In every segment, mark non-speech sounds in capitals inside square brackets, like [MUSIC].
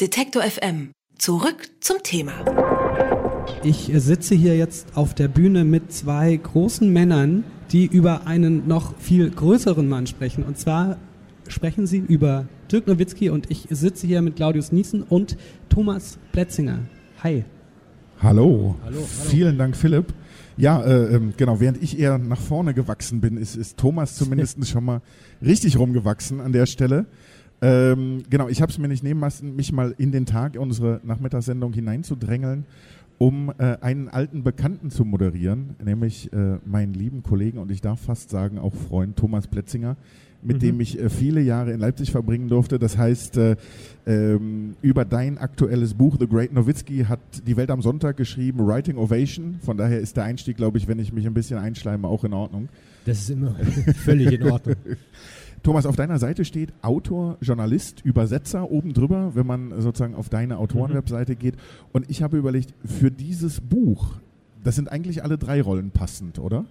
Detektor FM. Zurück zum Thema. Ich sitze hier jetzt auf der Bühne mit zwei großen Männern, die über einen noch viel größeren Mann sprechen. Und zwar sprechen sie über Dirk Nowitzki und ich sitze hier mit Claudius Niesen und Thomas Plätzinger. Hi. Hallo. hallo, hallo. Vielen Dank, Philipp. Ja, äh, ähm, genau, während ich eher nach vorne gewachsen bin, ist, ist Thomas zumindest [LAUGHS] schon mal richtig rumgewachsen an der Stelle. Ähm, genau, ich habe es mir nicht nehmen lassen, mich mal in den Tag, unsere Nachmittagssendung hineinzudrängeln, um äh, einen alten Bekannten zu moderieren, nämlich äh, meinen lieben Kollegen und ich darf fast sagen auch Freund Thomas Plätzinger, mit mhm. dem ich äh, viele Jahre in Leipzig verbringen durfte. Das heißt, äh, ähm, über dein aktuelles Buch The Great Nowitzki hat die Welt am Sonntag geschrieben, Writing Ovation. Von daher ist der Einstieg, glaube ich, wenn ich mich ein bisschen einschleime, auch in Ordnung. Das ist immer [LAUGHS] völlig in Ordnung. [LAUGHS] Thomas, auf deiner Seite steht Autor, Journalist, Übersetzer oben drüber, wenn man sozusagen auf deine Autorenwebseite geht. Und ich habe überlegt, für dieses Buch, das sind eigentlich alle drei Rollen passend, oder?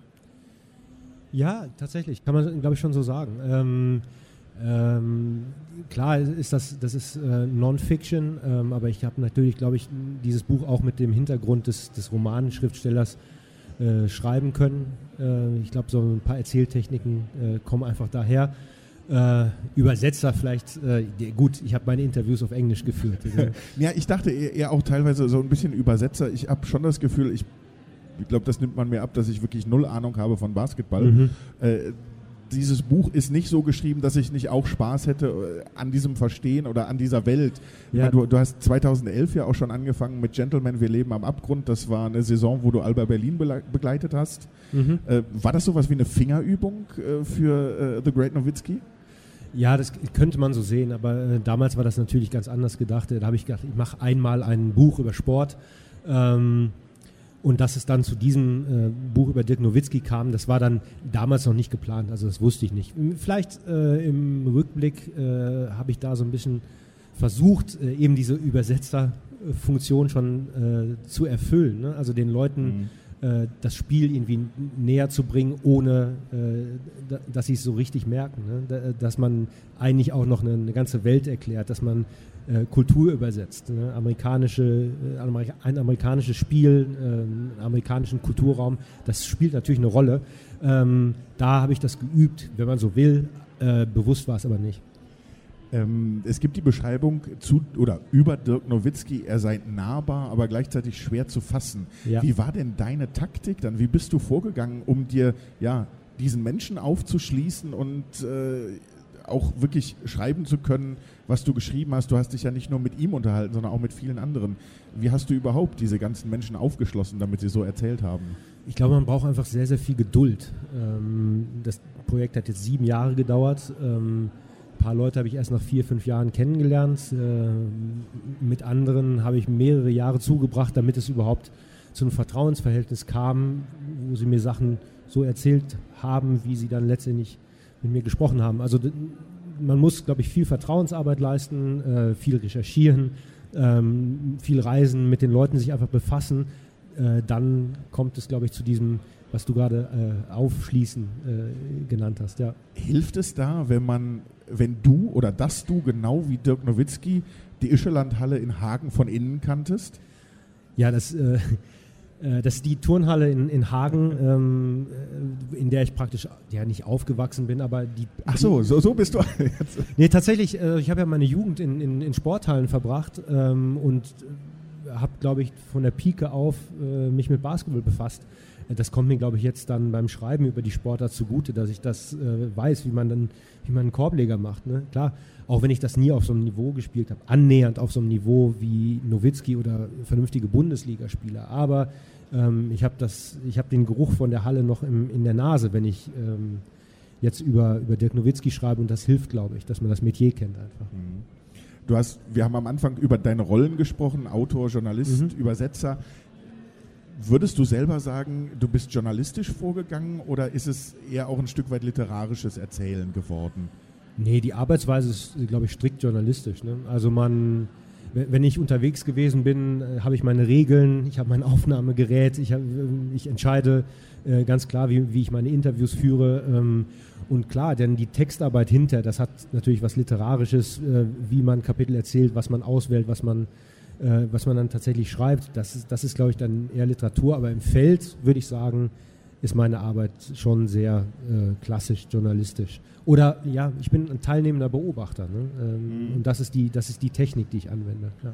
Ja, tatsächlich, kann man, glaube ich, schon so sagen. Ähm, ähm, klar ist das, das ist äh, Non-Fiction, ähm, aber ich habe natürlich, glaube ich, dieses Buch auch mit dem Hintergrund des, des Romanenschriftstellers äh, schreiben können. Äh, ich glaube, so ein paar Erzähltechniken äh, kommen einfach daher. Äh, Übersetzer vielleicht, äh, gut, ich habe meine Interviews auf Englisch geführt. [LAUGHS] ja, ich dachte eher auch teilweise so ein bisschen Übersetzer. Ich habe schon das Gefühl, ich, ich glaube, das nimmt man mir ab, dass ich wirklich null Ahnung habe von Basketball. Mhm. Äh, dieses Buch ist nicht so geschrieben, dass ich nicht auch Spaß hätte äh, an diesem Verstehen oder an dieser Welt. Ja. Meine, du, du, hast 2011 ja auch schon angefangen mit Gentleman, wir leben am Abgrund. Das war eine Saison, wo du Alba Berlin begleitet hast. Mhm. Äh, war das sowas wie eine Fingerübung äh, für äh, The Great Nowitzki? Ja, das könnte man so sehen, aber äh, damals war das natürlich ganz anders gedacht. Da habe ich gedacht, ich mache einmal ein Buch über Sport. Ähm, und dass es dann zu diesem äh, Buch über Dirk Nowitzki kam, das war dann damals noch nicht geplant, also das wusste ich nicht. Vielleicht äh, im Rückblick äh, habe ich da so ein bisschen versucht, äh, eben diese Übersetzerfunktion schon äh, zu erfüllen. Ne? Also den Leuten mhm äh, das Spiel irgendwie näher zu bringen, ohne äh, dass sie es so richtig merken. Ne? Dass man eigentlich auch noch eine, ganze Welt erklärt, dass man äh, Kultur übersetzt. Ne? Amerikanische, äh, ein amerikanisches Spiel, ähm, amerikanischen Kulturraum, das spielt natürlich eine Rolle. Ähm, da habe ich das geübt, wenn man so will. Äh, bewusst war es aber nicht. Ähm, es gibt die Beschreibung zu oder über Dirk Nowitzki, er sei nahbar, aber gleichzeitig schwer zu fassen. Ja. Wie war denn deine Taktik dann? Wie bist du vorgegangen, um dir ja diesen Menschen aufzuschließen und äh, auch wirklich schreiben zu können, was du geschrieben hast? Du hast dich ja nicht nur mit ihm unterhalten, sondern auch mit vielen anderen. Wie hast du überhaupt diese ganzen Menschen aufgeschlossen, damit sie so erzählt haben? Ich glaube, man braucht einfach sehr, sehr viel Geduld. Ähm, das Projekt hat jetzt sieben Jahre gedauert. Ein paar Leute habe ich erst nach vier, fünf Jahren kennengelernt. Äh, mit anderen habe ich mehrere Jahre zugebracht, damit es überhaupt zu einem Vertrauensverhältnis kam, wo sie mir Sachen so erzählt haben, wie sie dann letztendlich mit mir gesprochen haben. Also man muss, glaube ich, viel Vertrauensarbeit leisten, äh, viel recherchieren, ähm, viel reisen, mit den Leuten sich einfach befassen. Äh, dann kommt es, glaube ich, zu diesem was du gerade äh, aufschließen genannt hast. Ja. Hilft es da, wenn man, wenn du oder dass du genau wie Dirk Nowitzki die Ischelandhalle in Hagen von innen kanntest? Ja, das, äh, äh das ist die Turnhalle in, in Hagen, ähm, äh, in der ich praktisch ja nicht aufgewachsen bin, aber die. Ach so, so, so bist du. [LAUGHS] Jetzt. Nee, tatsächlich, äh, ich habe ja meine Jugend in, in, in Sporthallen verbracht ähm, und habe, glaube ich, von der Pike auf mich mit Basketball befasst das kommt mir, glaube ich, jetzt dann beim Schreiben über die Sportart zugute, dass ich das äh, weiß, wie man dann, wie man einen Korbleger macht. Ne? Klar, auch wenn ich das nie auf so einem Niveau gespielt habe, annähernd auf so einem Niveau wie Nowitzki oder vernünftige Bundesligaspieler. Aber ähm, ich habe das, ich habe den Geruch von der Halle noch im, in der Nase, wenn ich ähm, jetzt über, über Dirk Nowitzki schreibe und das hilft, glaube ich, dass man das Metier kennt einfach. Mhm. Du hast, wir haben am Anfang über deine Rollen gesprochen, Autor, Journalist, mhm. Übersetzer. Würdest du selber sagen, du bist journalistisch vorgegangen oder ist es eher auch ein Stück weit literarisches Erzählen geworden? Nee, die Arbeitsweise ist, glaube ich, strikt journalistisch. Ne? Also man, wenn ich unterwegs gewesen bin, äh, habe ich meine Regeln, ich habe mein [LAUGHS] Aufnahmegerät, ich, hab, äh, ich entscheide äh, ganz klar, wie, wie, ich meine Interviews führe. Ähm, und klar, denn die Textarbeit hinter, das hat natürlich was Literarisches, äh, wie man Kapitel erzählt, was man auswählt, was man, äh, was man dann tatsächlich schreibt. Das ist, das ist, glaube ich, dann eher Literatur. Aber im Feld würde ich sagen, ist meine Arbeit schon sehr äh, klassisch journalistisch. Oder ja, ich bin ein teilnehmender Beobachter. Ne? Ähm, mhm. Und das ist, die, das ist die Technik, die ich anwende. Ja.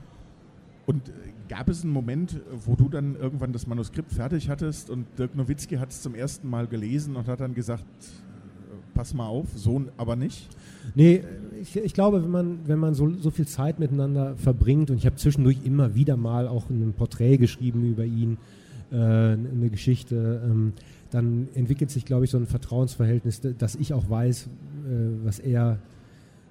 Und äh, gab es einen Moment, wo du dann irgendwann das Manuskript fertig hattest und Dirk Nowitzki hat es zum ersten Mal gelesen und hat dann gesagt, pass mal auf, so aber nicht? Nee, ich, ich glaube, wenn man, wenn man so, so viel Zeit miteinander verbringt und ich habe zwischendurch immer wieder mal auch ein Porträt geschrieben über ihn, äh, eine Geschichte, ähm, dann entwickelt sich, glaube ich, so ein Vertrauensverhältnis, dass ich auch weiß, äh, was er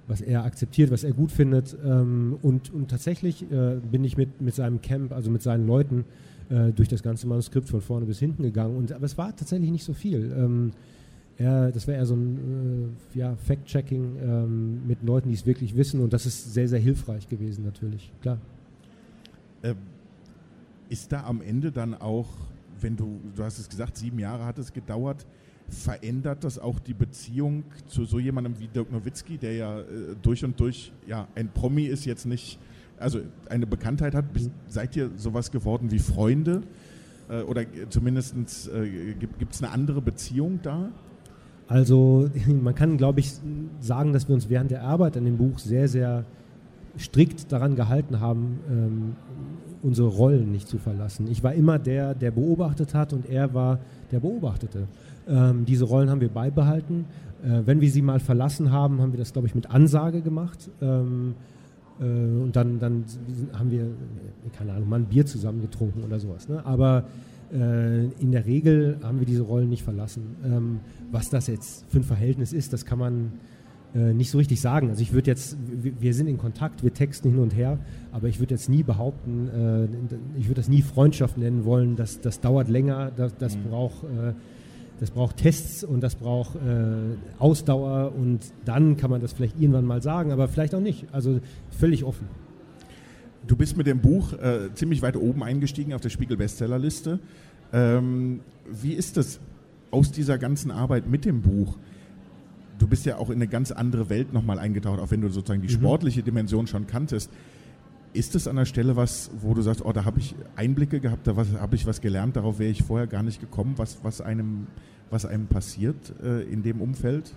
was er akzeptiert, was er gut findet. Ähm, und, und tatsächlich äh, bin ich mit, mit seinem Camp, also mit seinen Leuten, äh, durch das ganze Manuskript von vorne bis hinten gegangen. Und, aber es war tatsächlich nicht so viel. Ähm, er, das war eher so ein äh, ja, Fact-Checking ähm, mit Leuten, die es wirklich wissen. Und das ist sehr, sehr hilfreich gewesen, natürlich, klar. Ähm, ist da am Ende dann auch, wenn du, du hast es gesagt, sieben Jahre hat es gedauert, verändert das auch die Beziehung zu so jemandem wie Dirk Nowitzki, der ja äh, durch und durch ja ein Promi ist, jetzt nicht, also eine Bekanntheit hat? Seid ihr sowas geworden wie Freunde? Äh, oder zumindest äh, gibt es eine andere Beziehung da? Also [LAUGHS] man kann, glaube ich, sagen, dass wir uns während der Arbeit an dem Buch sehr, sehr strikt daran gehalten haben, ähm, unsere Rollen nicht zu verlassen. Ich war immer der, der beobachtet hat und er war der Beobachtete. Ähm, diese Rollen haben wir beibehalten. Äh, wenn wir sie mal verlassen haben, haben wir das, glaube ich, mit Ansage gemacht. Ähm, äh, und dann, dann haben wir, keine Ahnung, mal ein Bier zusammen getrunken oder sowas. Ne? Aber in der Regel haben wir diese Rollen nicht verlassen. Ähm, was das jetzt für ein Verhältnis ist, das kann man äh, nicht so richtig sagen. Also ich würde jetzt, wir sind in Kontakt, wir texten hin und her, aber ich würde jetzt nie behaupten, äh, ich würde das nie Freundschaft nennen wollen, das, das dauert länger, das, das mhm. braucht äh, das braucht Tests und das braucht äh, Ausdauer und dann kann man das vielleicht irgendwann mal sagen, aber vielleicht auch nicht. Also völlig offen. Du bist mit dem Buch äh, ziemlich weit oben eingestiegen auf der Spiegel-Bestsellerliste. Ähm, wie ist das aus dieser ganzen Arbeit mit dem Buch? Du bist ja auch in eine ganz andere Welt nochmal eingetaucht, auch wenn du sozusagen die mhm. sportliche Dimension schon kanntest. Ist es an der Stelle was, wo du sagst, oh, da habe ich Einblicke gehabt, da habe ich was gelernt, darauf wäre ich vorher gar nicht gekommen, was, was, einem, was einem passiert äh, in dem Umfeld?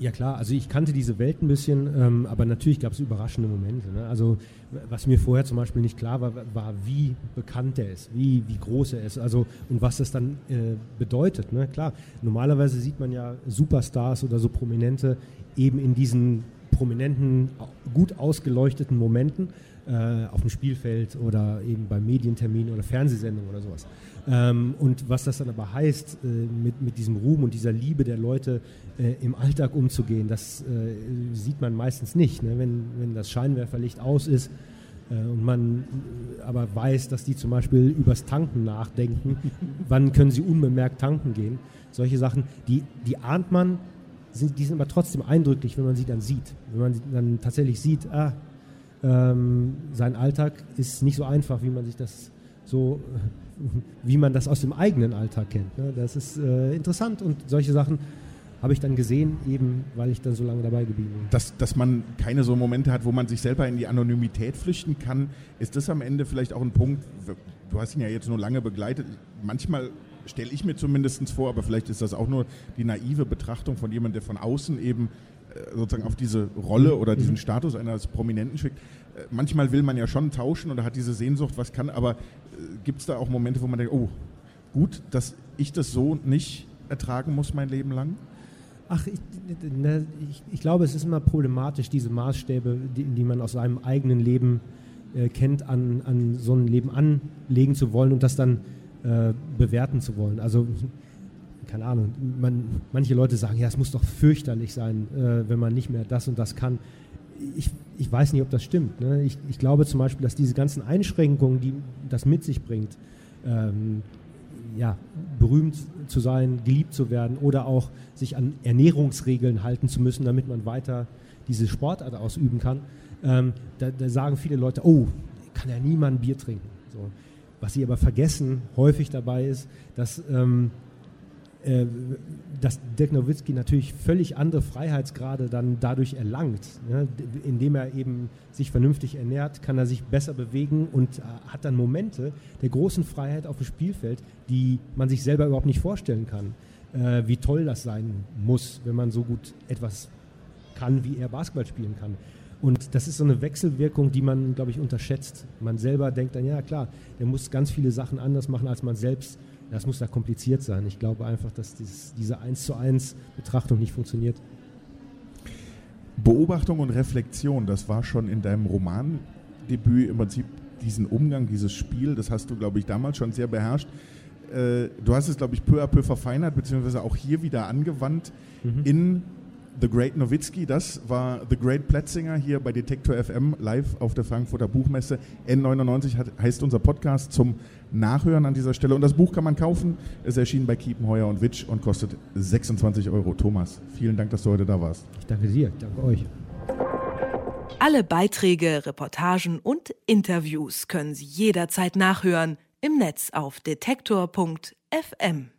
Ja klar, also ich kannte diese Welt ein bisschen, ähm, aber natürlich gab es überraschende Momente. Ne? Also was mir vorher zum Beispiel nicht klar war, war, wie bekannt er ist, wie, wie groß er ist, also und was das dann äh, bedeutet. Ne? Klar, normalerweise sieht man ja Superstars oder so Prominente eben in diesen prominenten, gut ausgeleuchteten Momenten äh, auf dem Spielfeld oder eben bei Medienterminen oder Fernsehsendungen oder sowas. Ähm, und was das dann aber heißt, äh, mit, mit diesem Ruhm und dieser Liebe der Leute äh, im Alltag umzugehen, das äh, sieht man meistens nicht. Ne? Wenn, wenn das Scheinwerferlicht aus ist, äh, und man äh, aber weiß, dass die zum Beispiel übers Tanken nachdenken, [LAUGHS] wann können sie unbemerkt tanken gehen. Solche Sachen, die, die ahnt man, sind, die sind aber trotzdem eindrücklich, wenn man sie dann sieht. Wenn man dann tatsächlich sieht, ah, ähm, sein Alltag ist nicht so einfach, wie man sich das so, [LAUGHS] wie man das aus dem eigenen Alltag kennt. Ne? Das ist äh, interessant und solche Sachen habe ich dann gesehen, eben weil ich dann so lange dabei geblieben bin. Dass, dass man keine so Momente hat, wo man sich selber in die Anonymität flüchten kann, ist das am Ende vielleicht auch ein Punkt, du hast ihn ja jetzt nur lange begleitet, manchmal stelle ich mir zumindest vor, aber vielleicht ist das auch nur die naive Betrachtung von jemandem, der von außen eben äh, sozusagen auf diese Rolle oder diesen mhm. Status eines Prominenten schickt. Äh, manchmal will man ja schon tauschen oder hat diese Sehnsucht, was kann, aber äh, gibt es da auch Momente, wo man denkt, oh, gut, dass ich das so nicht ertragen muss mein Leben lang? Ach, ich, ne, ich, ich glaube, es ist immer problematisch, diese Maßstäbe, die, die man aus seinem eigenen Leben äh, kennt, an, an so ein Leben anlegen zu wollen und das dann äh, bewerten zu wollen. Also keine Ahnung, man, manche Leute sagen, ja, es muss doch fürchterlich sein, äh, wenn man nicht mehr das und das kann. Ich, ich weiß nicht, ob das stimmt. Ne? Ich, ich, glaube zum Beispiel, dass diese ganzen Einschränkungen, die das mit sich bringt, ähm, ja, berühmt zu sein, geliebt zu werden oder auch sich an Ernährungsregeln halten zu müssen, damit man weiter diese Sportart ausüben kann, ähm, da, da, sagen viele Leute, oh, kann ja niemand Bier trinken. So. Was sie aber vergessen häufig dabei ist, dass ähm, äh, dass Dirk Nowitzki natürlich völlig andere Freiheitsgrade dann dadurch erlangt. Ne? Indem er eben sich vernünftig ernährt, kann er sich besser bewegen und äh, hat dann Momente der großen Freiheit auf dem Spielfeld, die man sich selber überhaupt nicht vorstellen kann. Äh, wie toll das sein muss, wenn man so gut etwas kann, wie er Basketball spielen kann. Und das ist so eine Wechselwirkung, die man, glaube ich, unterschätzt. Man selber denkt dann, ja klar, der muss ganz viele Sachen anders machen, als man selbst das muss da kompliziert sein. Ich glaube einfach, dass dieses, diese 1 zu 1 Betrachtung nicht funktioniert. Beobachtung und Reflexion, das war schon in deinem Romandebüt im Prinzip diesen Umgang, dieses Spiel, das hast du, glaube ich, damals schon sehr beherrscht. Äh, du hast es, glaube ich, peu à peu verfeinert, beziehungsweise auch hier wieder angewandt mhm. in The Great Nowitzki, das war The Great Plätzinger hier bei Detektor FM live auf der Frankfurter Buchmesse. N99 hat, heißt unser Podcast zum Nachhören an dieser Stelle. Und das Buch kann man kaufen. Es erschien bei Kiepenheuer und Witsch und kostet 26 Euro. Thomas, vielen Dank, dass du heute da warst. Ich danke dir, ich danke euch. Alle Beiträge, Reportagen und Interviews können Sie jederzeit nachhören im Netz auf detektor.fm.